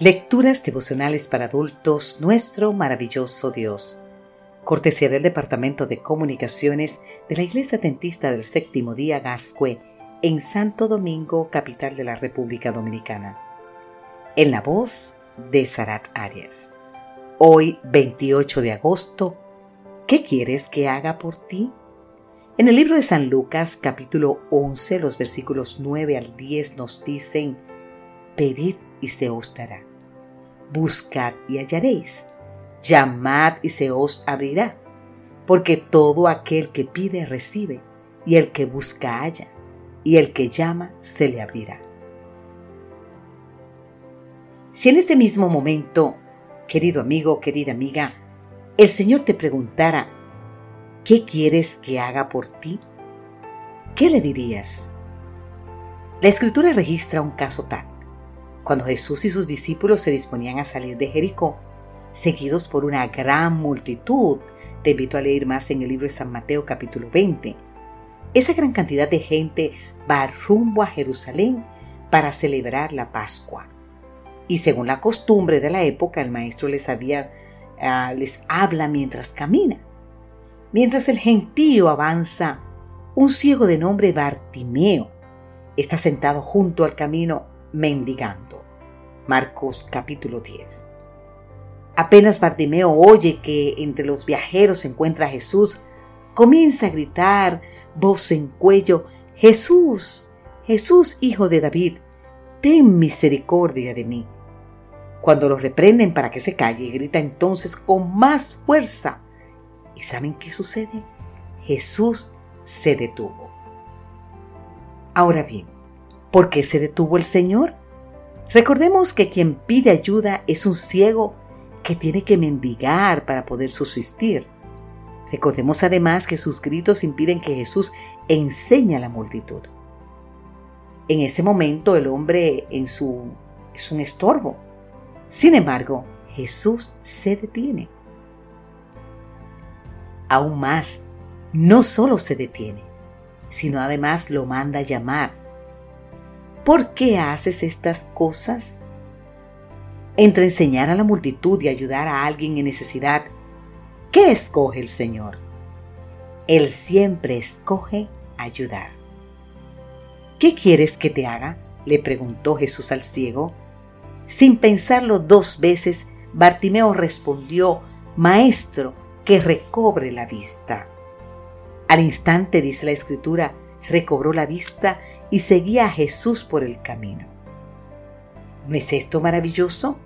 Lecturas devocionales para adultos, nuestro maravilloso Dios. Cortesía del Departamento de Comunicaciones de la Iglesia Dentista del Séptimo Día Gascue, en Santo Domingo, capital de la República Dominicana. En la voz de Sarat Arias. Hoy, 28 de agosto, ¿qué quieres que haga por ti? En el libro de San Lucas, capítulo 11, los versículos 9 al 10 nos dicen, Pedid y se os dará. Buscad y hallaréis. Llamad y se os abrirá. Porque todo aquel que pide recibe, y el que busca halla, y el que llama se le abrirá. Si en este mismo momento, querido amigo, querida amiga, el Señor te preguntara, ¿qué quieres que haga por ti? ¿Qué le dirías? La escritura registra un caso tal. Cuando Jesús y sus discípulos se disponían a salir de Jericó, seguidos por una gran multitud, te invito a leer más en el libro de San Mateo capítulo 20. Esa gran cantidad de gente va rumbo a Jerusalén para celebrar la Pascua. Y según la costumbre de la época, el maestro les, había, ah, les habla mientras camina. Mientras el gentío avanza, un ciego de nombre Bartimeo está sentado junto al camino mendigando. Marcos capítulo 10. Apenas Bartimeo oye que entre los viajeros se encuentra Jesús, comienza a gritar, voz en cuello, Jesús, Jesús, hijo de David, ten misericordia de mí. Cuando lo reprenden para que se calle, grita entonces con más fuerza. ¿Y saben qué sucede? Jesús se detuvo. Ahora bien, ¿Por qué se detuvo el Señor? Recordemos que quien pide ayuda es un ciego que tiene que mendigar para poder subsistir. Recordemos además que sus gritos impiden que Jesús enseñe a la multitud. En ese momento el hombre es un estorbo. Sin embargo, Jesús se detiene. Aún más, no solo se detiene, sino además lo manda a llamar ¿Por qué haces estas cosas? Entre enseñar a la multitud y ayudar a alguien en necesidad, ¿qué escoge el Señor? Él siempre escoge ayudar. ¿Qué quieres que te haga? le preguntó Jesús al ciego. Sin pensarlo dos veces, Bartimeo respondió, Maestro, que recobre la vista. Al instante, dice la escritura, recobró la vista y seguía a Jesús por el camino. ¿No es esto maravilloso?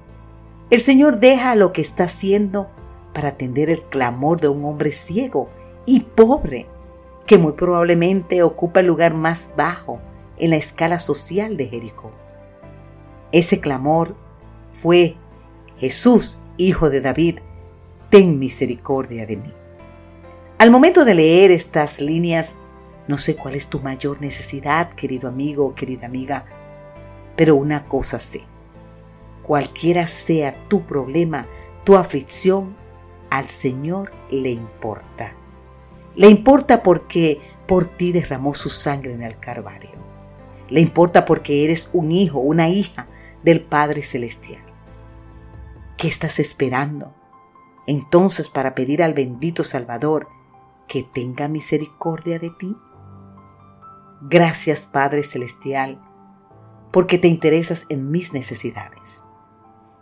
El Señor deja lo que está haciendo para atender el clamor de un hombre ciego y pobre, que muy probablemente ocupa el lugar más bajo en la escala social de Jericó. Ese clamor fue, Jesús, hijo de David, ten misericordia de mí. Al momento de leer estas líneas, no sé cuál es tu mayor necesidad, querido amigo o querida amiga, pero una cosa sé. Cualquiera sea tu problema, tu aflicción, al Señor le importa. Le importa porque por ti derramó su sangre en el Calvario. Le importa porque eres un hijo, una hija del Padre Celestial. ¿Qué estás esperando? Entonces para pedir al bendito Salvador que tenga misericordia de ti. Gracias Padre Celestial, porque te interesas en mis necesidades.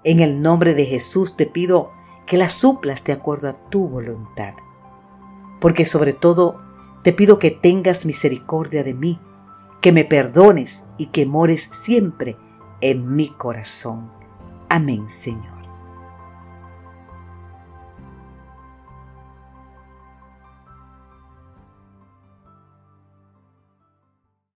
En el nombre de Jesús te pido que las suplas de acuerdo a tu voluntad. Porque sobre todo te pido que tengas misericordia de mí, que me perdones y que mores siempre en mi corazón. Amén, Señor.